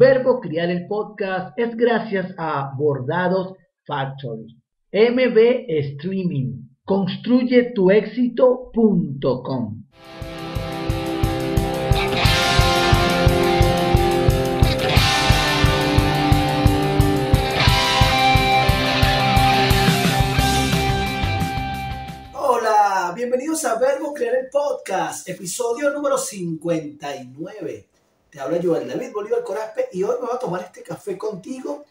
Verbo Criar el Podcast es gracias a Bordados Factory. MB Streaming. Construye tu éxito.com. Hola, bienvenidos a Verbo Crear el Podcast, episodio número 59. Te habla Joel David Bolívar Corazpe y hoy me voy a tomar este café contigo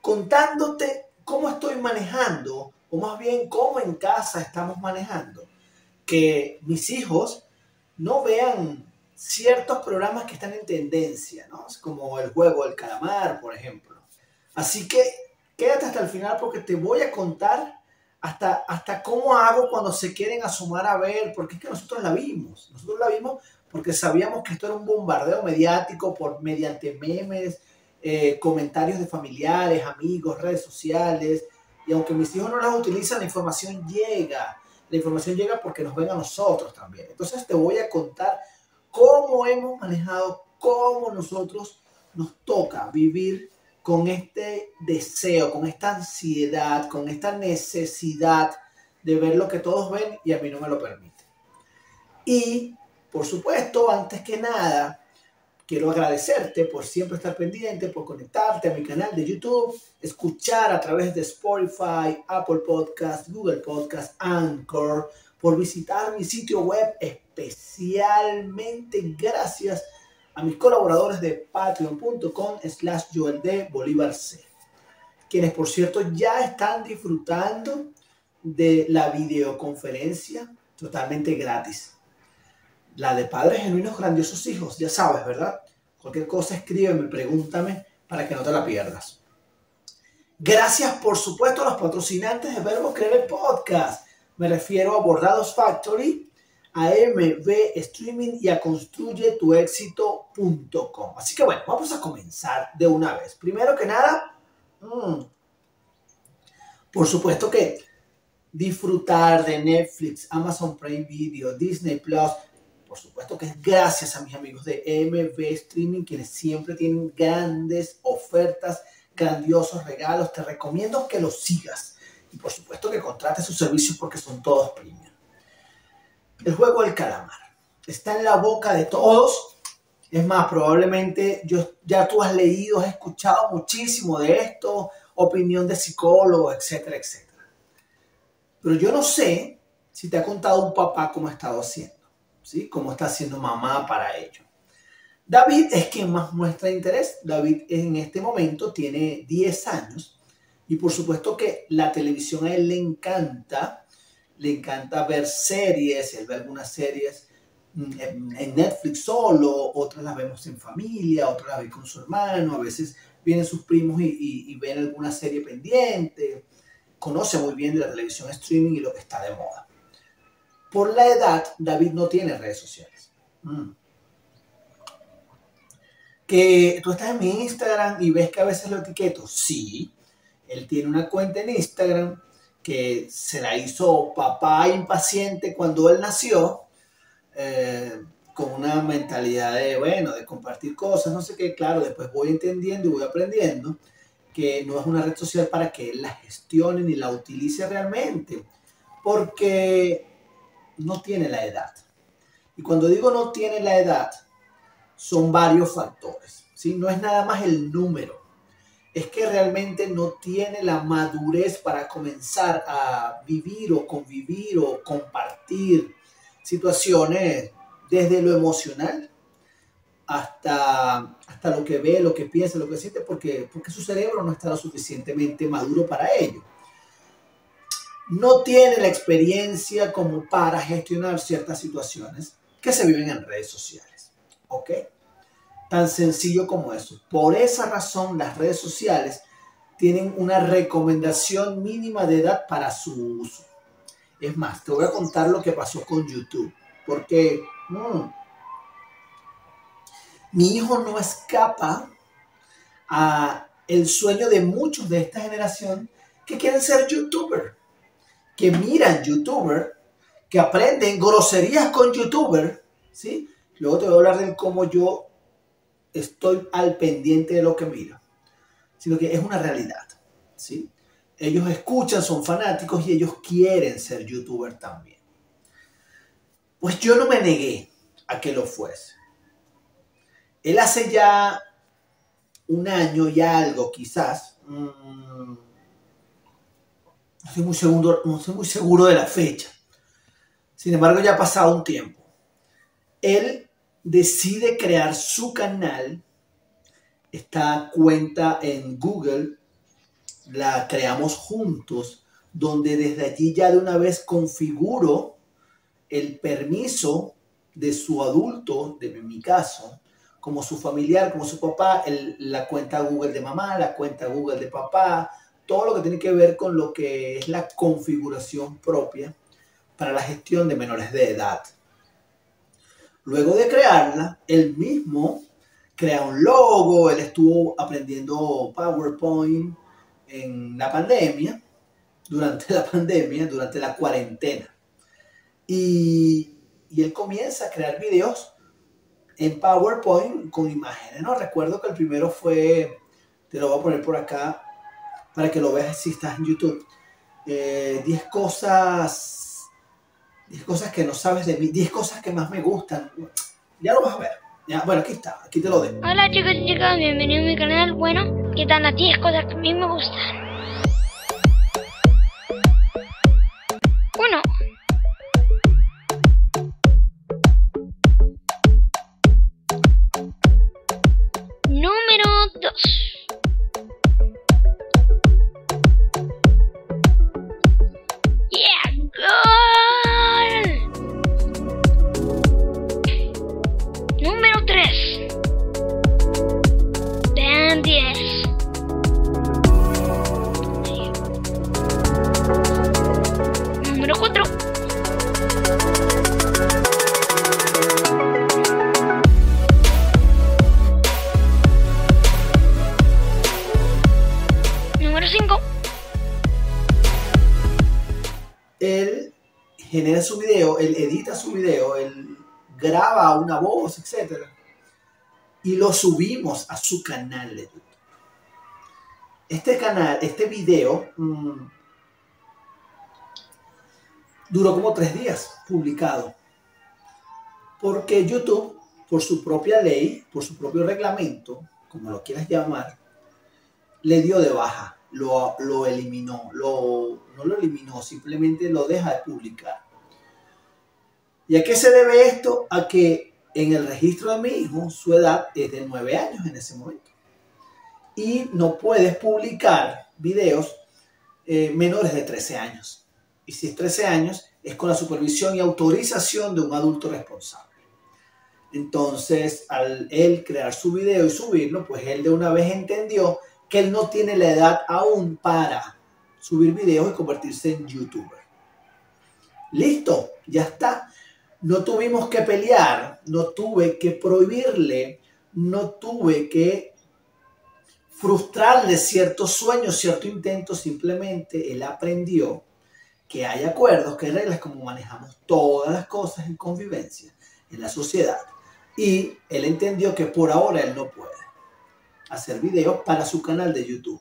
contándote cómo estoy manejando, o más bien cómo en casa estamos manejando, que mis hijos no vean ciertos programas que están en tendencia, ¿no? como el juego del calamar, por ejemplo. Así que quédate hasta el final porque te voy a contar hasta, hasta cómo hago cuando se quieren asomar a ver, porque es que nosotros la vimos, nosotros la vimos porque sabíamos que esto era un bombardeo mediático por mediante memes, eh, comentarios de familiares, amigos, redes sociales, y aunque mis hijos no las utilizan, la información llega. La información llega porque nos ven a nosotros también. Entonces te voy a contar cómo hemos manejado, cómo nosotros nos toca vivir con este deseo, con esta ansiedad, con esta necesidad de ver lo que todos ven y a mí no me lo permite. Y por supuesto, antes que nada, quiero agradecerte por siempre estar pendiente, por conectarte a mi canal de YouTube, escuchar a través de Spotify, Apple Podcast, Google Podcast, Anchor, por visitar mi sitio web, especialmente. Gracias a mis colaboradores de patreon.com slash Joel de Bolívar C, quienes por cierto ya están disfrutando de la videoconferencia totalmente gratis la de padres genuinos grandiosos hijos, ya sabes, ¿verdad? Cualquier cosa escríbeme, pregúntame para que no te la pierdas. Gracias, por supuesto, a los patrocinantes de Verbo Creer Podcast. Me refiero a Bordados Factory, a MB Streaming y a construyetuexito.com. Así que bueno, vamos a comenzar de una vez. Primero que nada, mm, por supuesto que disfrutar de Netflix, Amazon Prime Video, Disney Plus, que es gracias a mis amigos de MB Streaming, quienes siempre tienen grandes ofertas, grandiosos regalos. Te recomiendo que los sigas. Y por supuesto que contrates sus servicios porque son todos premium. El juego del calamar está en la boca de todos. Es más, probablemente yo, ya tú has leído, has escuchado muchísimo de esto, opinión de psicólogos, etcétera, etcétera. Pero yo no sé si te ha contado un papá cómo ha estado haciendo. ¿Sí? Cómo está haciendo mamá para ello. David es quien más muestra interés. David en este momento tiene 10 años y por supuesto que la televisión a él le encanta. Le encanta ver series, él ve algunas series mm, en Netflix solo, otras las vemos en familia, otras las ve con su hermano, a veces vienen sus primos y, y ven alguna serie pendiente. Conoce muy bien de la televisión streaming y lo que está de moda. Por la edad, David no tiene redes sociales. Mm. Que tú estás en mi Instagram y ves que a veces lo etiqueto. Sí, él tiene una cuenta en Instagram que se la hizo papá impaciente cuando él nació, eh, con una mentalidad de, bueno, de compartir cosas, no sé qué, claro, después voy entendiendo y voy aprendiendo que no es una red social para que él la gestione ni la utilice realmente, porque no tiene la edad. Y cuando digo no tiene la edad, son varios factores. ¿sí? No es nada más el número. Es que realmente no tiene la madurez para comenzar a vivir o convivir o compartir situaciones desde lo emocional hasta, hasta lo que ve, lo que piensa, lo que siente, porque, porque su cerebro no está lo suficientemente maduro para ello no tiene la experiencia como para gestionar ciertas situaciones que se viven en redes sociales. ¿Ok? Tan sencillo como eso. Por esa razón, las redes sociales tienen una recomendación mínima de edad para su uso. Es más, te voy a contar lo que pasó con YouTube. Porque mi hijo no escapa a el sueño de muchos de esta generación que quieren ser youtuber que miran youtuber, que aprenden groserías con youtuber, ¿sí? Luego te voy a hablar de cómo yo estoy al pendiente de lo que miro, sino que es una realidad. ¿sí? Ellos escuchan, son fanáticos y ellos quieren ser youtuber también. Pues yo no me negué a que lo fuese. Él hace ya un año y algo, quizás. Mm, no, estoy muy seguro, no estoy muy seguro de la fecha. Sin embargo, ya ha pasado un tiempo. Él decide crear su canal. Esta cuenta en Google la creamos juntos, donde desde allí ya de una vez configuro el permiso de su adulto, de mi caso, como su familiar, como su papá, la cuenta Google de mamá, la cuenta Google de papá, todo lo que tiene que ver con lo que es la configuración propia para la gestión de menores de edad. Luego de crearla, él mismo crea un logo, él estuvo aprendiendo PowerPoint en la pandemia, durante la pandemia, durante la cuarentena. Y, él comienza a crear videos en PowerPoint con imágenes. No recuerdo que el primero fue, te lo voy a poner por acá para que lo veas si estás en YouTube. 10 eh, cosas, 10 cosas que no sabes de mí, 10 cosas que más me gustan. Ya lo vas a ver. Ya, bueno, aquí está, aquí te lo dejo. Hola chicos y chicas, bienvenidos a mi canal. Bueno, ¿qué tal las 10 cosas que a mí me gustan? Genera su video, él edita su video, él graba una voz, etc. Y lo subimos a su canal de YouTube. Este canal, este video, mm, duró como tres días publicado. Porque YouTube, por su propia ley, por su propio reglamento, como lo quieras llamar, le dio de baja lo, eliminó, no lo eliminó, simplemente lo deja de publicar. ¿Y a qué se debe esto? A que en el registro de mi hijo su edad es de 9 años en ese momento. Y no puedes publicar videos eh, menores de 13 años. Y si es 13 años, es con la supervisión y autorización de un adulto responsable. Entonces, al él crear su video y subirlo, pues él de una vez entendió que él no tiene la edad aún para subir videos y convertirse en youtuber. Listo, ya está. No tuvimos que pelear, no tuve que prohibirle, no tuve que frustrarle ciertos sueños, cierto intento, simplemente él aprendió que hay acuerdos, que hay reglas como manejamos todas las cosas en convivencia en la sociedad. Y él entendió que por ahora él no puede hacer videos para su canal de YouTube.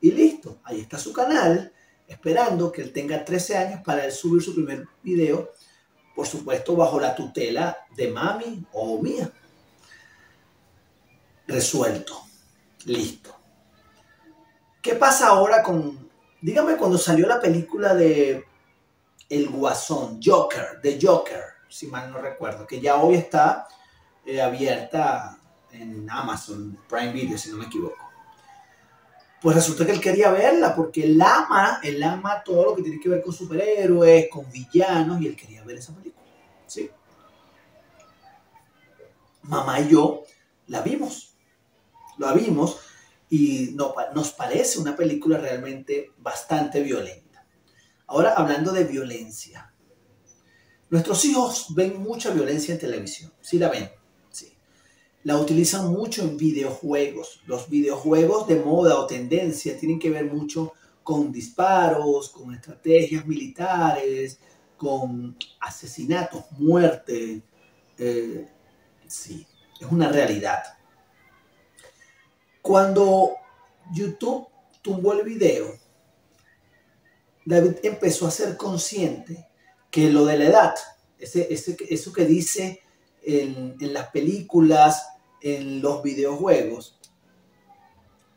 Y listo, ahí está su canal, esperando que él tenga 13 años para él subir su primer video, por supuesto bajo la tutela de mami o mía. Resuelto, listo. ¿Qué pasa ahora con, dígame cuando salió la película de El Guasón, Joker, de Joker, si mal no recuerdo, que ya hoy está eh, abierta en Amazon Prime Video, si no me equivoco. Pues resulta que él quería verla porque él ama, él ama todo lo que tiene que ver con superhéroes, con villanos, y él quería ver esa película. ¿sí? Mamá y yo la vimos, la vimos y nos parece una película realmente bastante violenta. Ahora hablando de violencia, nuestros hijos ven mucha violencia en televisión, sí la ven la utilizan mucho en videojuegos. Los videojuegos de moda o tendencia tienen que ver mucho con disparos, con estrategias militares, con asesinatos, muerte. Eh, sí, es una realidad. Cuando YouTube tumbó el video, David empezó a ser consciente que lo de la edad, ese, eso que dice en, en las películas, en los videojuegos,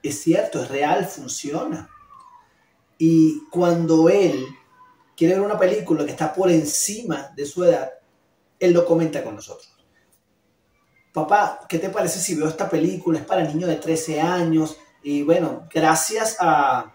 es cierto, es real, funciona. Y cuando él quiere ver una película que está por encima de su edad, él lo comenta con nosotros. Papá, ¿qué te parece si veo esta película? Es para niños de 13 años. Y bueno, gracias a,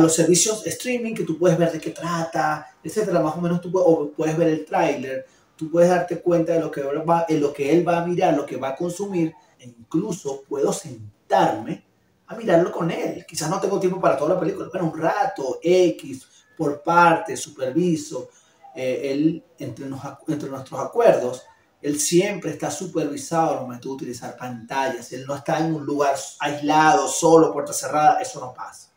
los servicios streaming que tú puedes ver de qué trata, etcétera, más o menos tú puedes, puedes ver el tráiler, tú puedes darte cuenta de lo que, va, de lo que él va a mirar, lo que va a consumir, e incluso puedo sentarme a mirarlo con él. Quizás no tengo tiempo para toda la película, pero un rato, X, por parte, superviso. Eh, él, entre, entre nuestros acuerdos, él siempre está supervisado al momento de utilizar pantallas. Él no está en un lugar aislado, solo, puerta cerrada. Eso no pasa.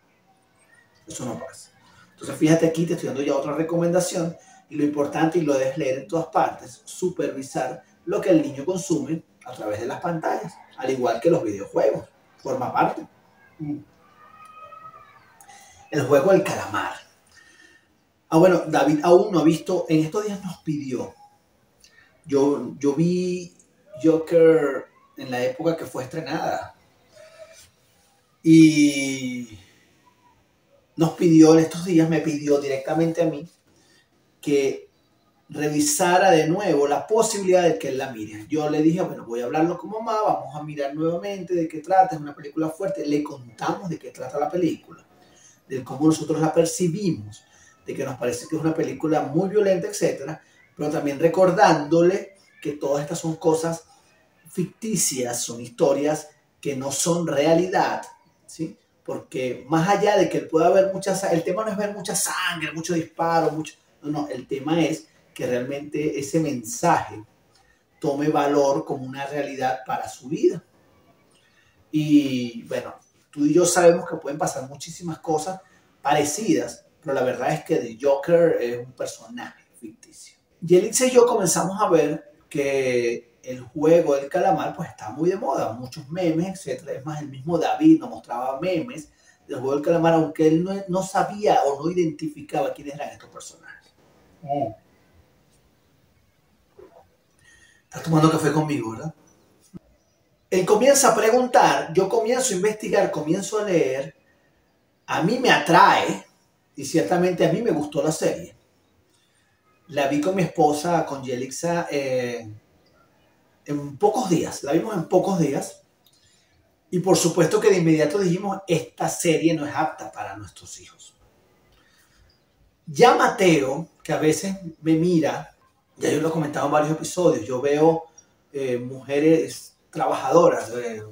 Eso no pasa. Entonces, fíjate aquí, te estoy dando ya otra recomendación. Y lo importante, y lo debes leer en todas partes, supervisar lo que el niño consume a través de las pantallas, al igual que los videojuegos. Forma parte. El juego del calamar. Ah, bueno, David aún no ha visto, en estos días nos pidió. Yo, yo vi Joker en la época que fue estrenada. Y nos pidió, en estos días me pidió directamente a mí que revisara de nuevo la posibilidad de que él la mire. Yo le dije, bueno, voy a hablarlo con mamá, vamos a mirar nuevamente de qué trata, es una película fuerte, le contamos de qué trata la película, de cómo nosotros la percibimos, de que nos parece que es una película muy violenta, etcétera, pero también recordándole que todas estas son cosas ficticias, son historias que no son realidad, ¿sí? Porque más allá de que él pueda ver muchas, el tema no es ver mucha sangre, mucho disparo, mucho, no, no, el tema es que realmente ese mensaje tome valor como una realidad para su vida. Y bueno, tú y yo sabemos que pueden pasar muchísimas cosas parecidas, pero la verdad es que The Joker es un personaje ficticio. Y Elix y yo comenzamos a ver que el juego del calamar pues está muy de moda, muchos memes, etc. Es más, el mismo David nos mostraba memes del juego del calamar, aunque él no, sabía o no identificaba quiénes eran estos personajes. Oh. Estás tomando café conmigo, ¿verdad? Él comienza a preguntar, yo comienzo a investigar, comienzo a leer, a mí me atrae y ciertamente a mí me gustó la serie. La vi con mi esposa, con Yelixa, eh, en pocos días, la vimos en pocos días. Y por supuesto que de inmediato dijimos, esta serie no es apta para nuestros hijos. Ya Mateo, que a veces me mira ya yo lo he comentado en varios episodios, yo veo eh, mujeres trabajadoras, eh,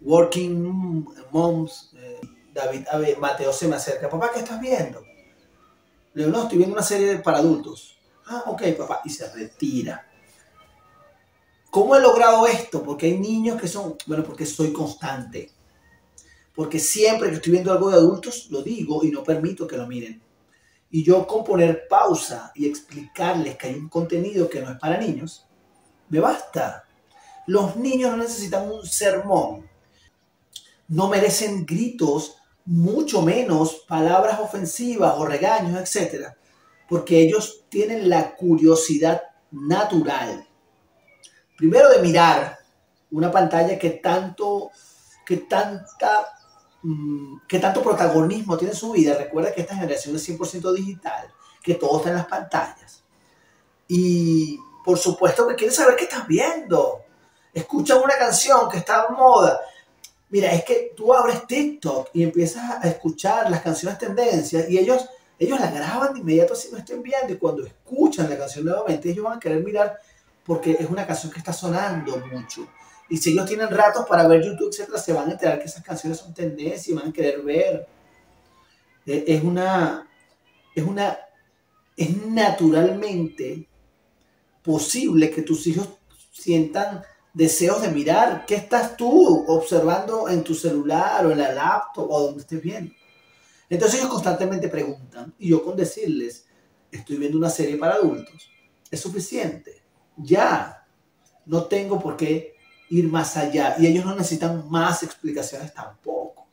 working moms, eh, David Mateo se me acerca, papá, ¿qué estás viendo? Le digo, no, estoy viendo una serie para adultos. Ah, ok, papá, y se retira. ¿Cómo he logrado esto? Porque hay niños que son, bueno, porque soy constante. Porque siempre que estoy viendo algo de adultos, lo digo y no permito que lo miren y yo con poner pausa y explicarles que hay un contenido que no es para niños, me basta. Los niños no necesitan un sermón, no merecen gritos, mucho menos palabras ofensivas o regaños, etc. Porque ellos tienen la curiosidad natural. Primero de mirar una pantalla que tanto, que tanta Mm, que tanto protagonismo tiene su vida. Recuerda que esta generación es 100% digital, que todo está en las pantallas. Y por supuesto que quieren saber qué estás viendo. Escuchan una canción que está en moda. Mira, es que tú abres TikTok y empiezas a escuchar las canciones tendencias y ellos, ellos la graban de inmediato si no estén viendo y cuando escuchan la canción nuevamente ellos van a querer mirar porque es una canción que está sonando mucho. Y si ellos tienen ratos para ver YouTube, etcétera, se van a enterar que esas canciones son tendencia y van a querer ver. E, es una, es una, es naturalmente posible que tus hijos sientan deseos de mirar qué estás tú observando en tu celular o en la laptop o donde estés viendo. Entonces ellos constantemente preguntan y yo con decirles, estoy viendo una serie para adultos, es suficiente. Ya, no tengo por qué ir más allá y ellos no necesitan más explicaciones tampoco.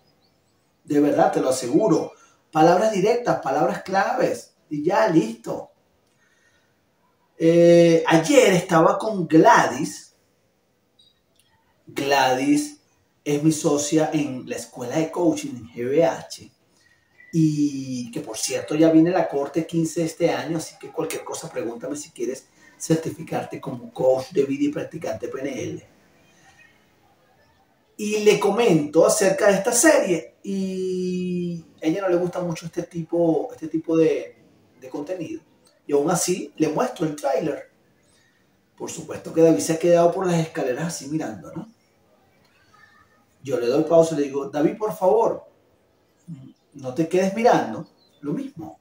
De verdad, te lo aseguro. Palabras directas, palabras claves y ya, listo. Eh, ayer estaba con Gladys. Gladys es mi socia en la escuela de coaching en GBH. Y que por cierto ya viene la corte 15 de este año, así que cualquier cosa pregúntame si quieres certificarte como coach de vida y practicante PNL. Y le comento acerca de esta serie y a ella no le gusta mucho este tipo, este tipo de, contenido. Y aún así le muestro el tráiler. Por supuesto que David se ha quedado por las escaleras así mirando, ¿no? Yo le doy pausa y le digo, David, por favor, no te quedes mirando. Lo mismo.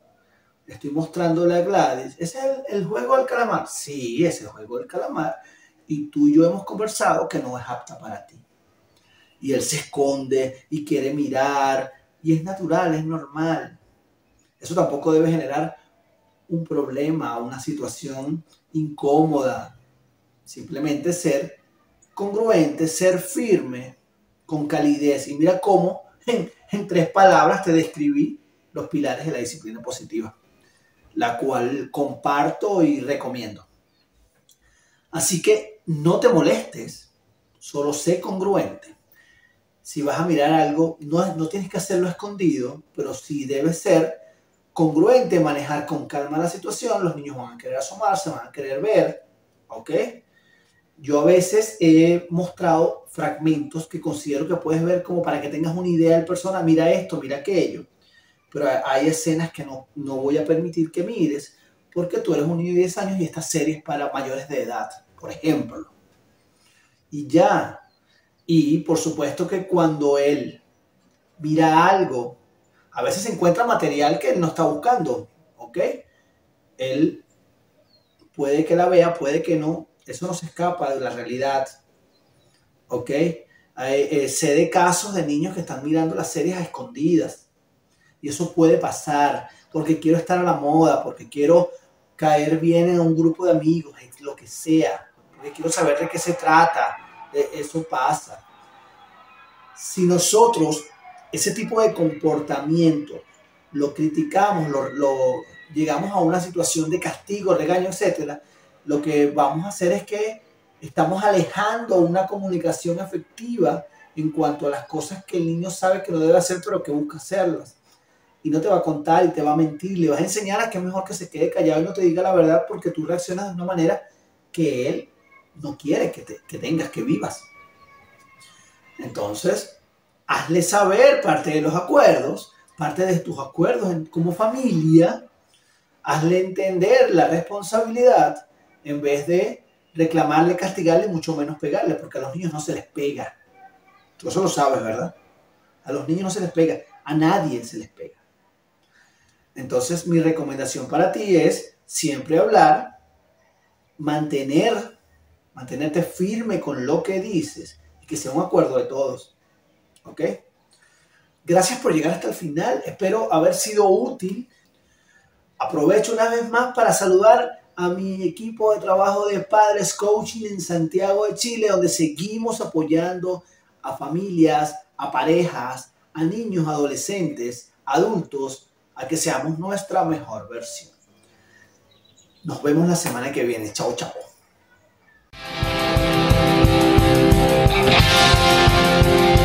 estoy mostrándole a Gladys. ¿Ese es el, juego del calamar? Sí, es el juego del calamar. Y tú y yo hemos conversado que no es apta para ti. Y él se esconde y quiere mirar. Y es natural, es normal. Eso tampoco debe generar un problema, una situación incómoda. Simplemente ser congruente, ser firme, con calidez. Y mira cómo en, tres palabras te describí los pilares de la disciplina positiva, la cual comparto y recomiendo. Así que no te molestes, solo sé congruente. Si vas a mirar algo, no, no tienes que hacerlo escondido, pero sí debe ser congruente, manejar con calma la situación, los niños van a querer asomarse, van a querer ver, ¿ok? Yo a veces he mostrado fragmentos que considero que puedes ver como para que tengas una idea del persona, mira esto, mira aquello, pero hay escenas que no, no voy a permitir que mires porque tú eres un niño de 10 años y esta serie es para mayores de edad, por ejemplo. Y ya, y por supuesto que cuando él mira algo a veces encuentra material que él no está buscando, ¿ok? Él puede que la vea, puede que no, eso no se escapa de la realidad, ¿ok? Eh, sé de casos de niños que están mirando las series a escondidas y eso puede pasar porque quiero estar a la moda, porque quiero caer bien en un grupo de amigos, lo que sea, porque quiero saber de qué se trata, eso pasa. Si nosotros ese tipo de comportamiento lo criticamos, lo, llegamos a una situación de castigo, regaño, etcétera, lo que vamos a hacer es que estamos alejando una comunicación efectiva en cuanto a las cosas que el niño sabe que no debe hacer, pero que busca hacerlas. Y no te va a contar y te va a mentir, le vas a enseñar a que es mejor que se quede callado y no te diga la verdad porque tú reaccionas de una manera que él no quiere que, que tengas, que vivas. Entonces, hazle saber parte de los acuerdos, parte de tus acuerdos como familia, hazle entender la responsabilidad en vez de reclamarle, castigarle, mucho menos pegarle, porque a los niños no se les pega. Tú eso lo sabes, ¿verdad? A los niños no se les pega, a nadie se les pega. Entonces mi recomendación para ti es siempre hablar, mantener, mantenerte firme con lo que dices y que sea un acuerdo de todos. ¿Ok? Gracias por llegar hasta el final. Espero haber sido útil. Aprovecho una vez más para saludar a mi equipo de trabajo de Padres Coaching en Santiago de Chile, donde seguimos apoyando a familias, a parejas, a niños, adolescentes, adultos, a que seamos nuestra mejor versión. Nos vemos la semana que viene. Chao, chao. Thank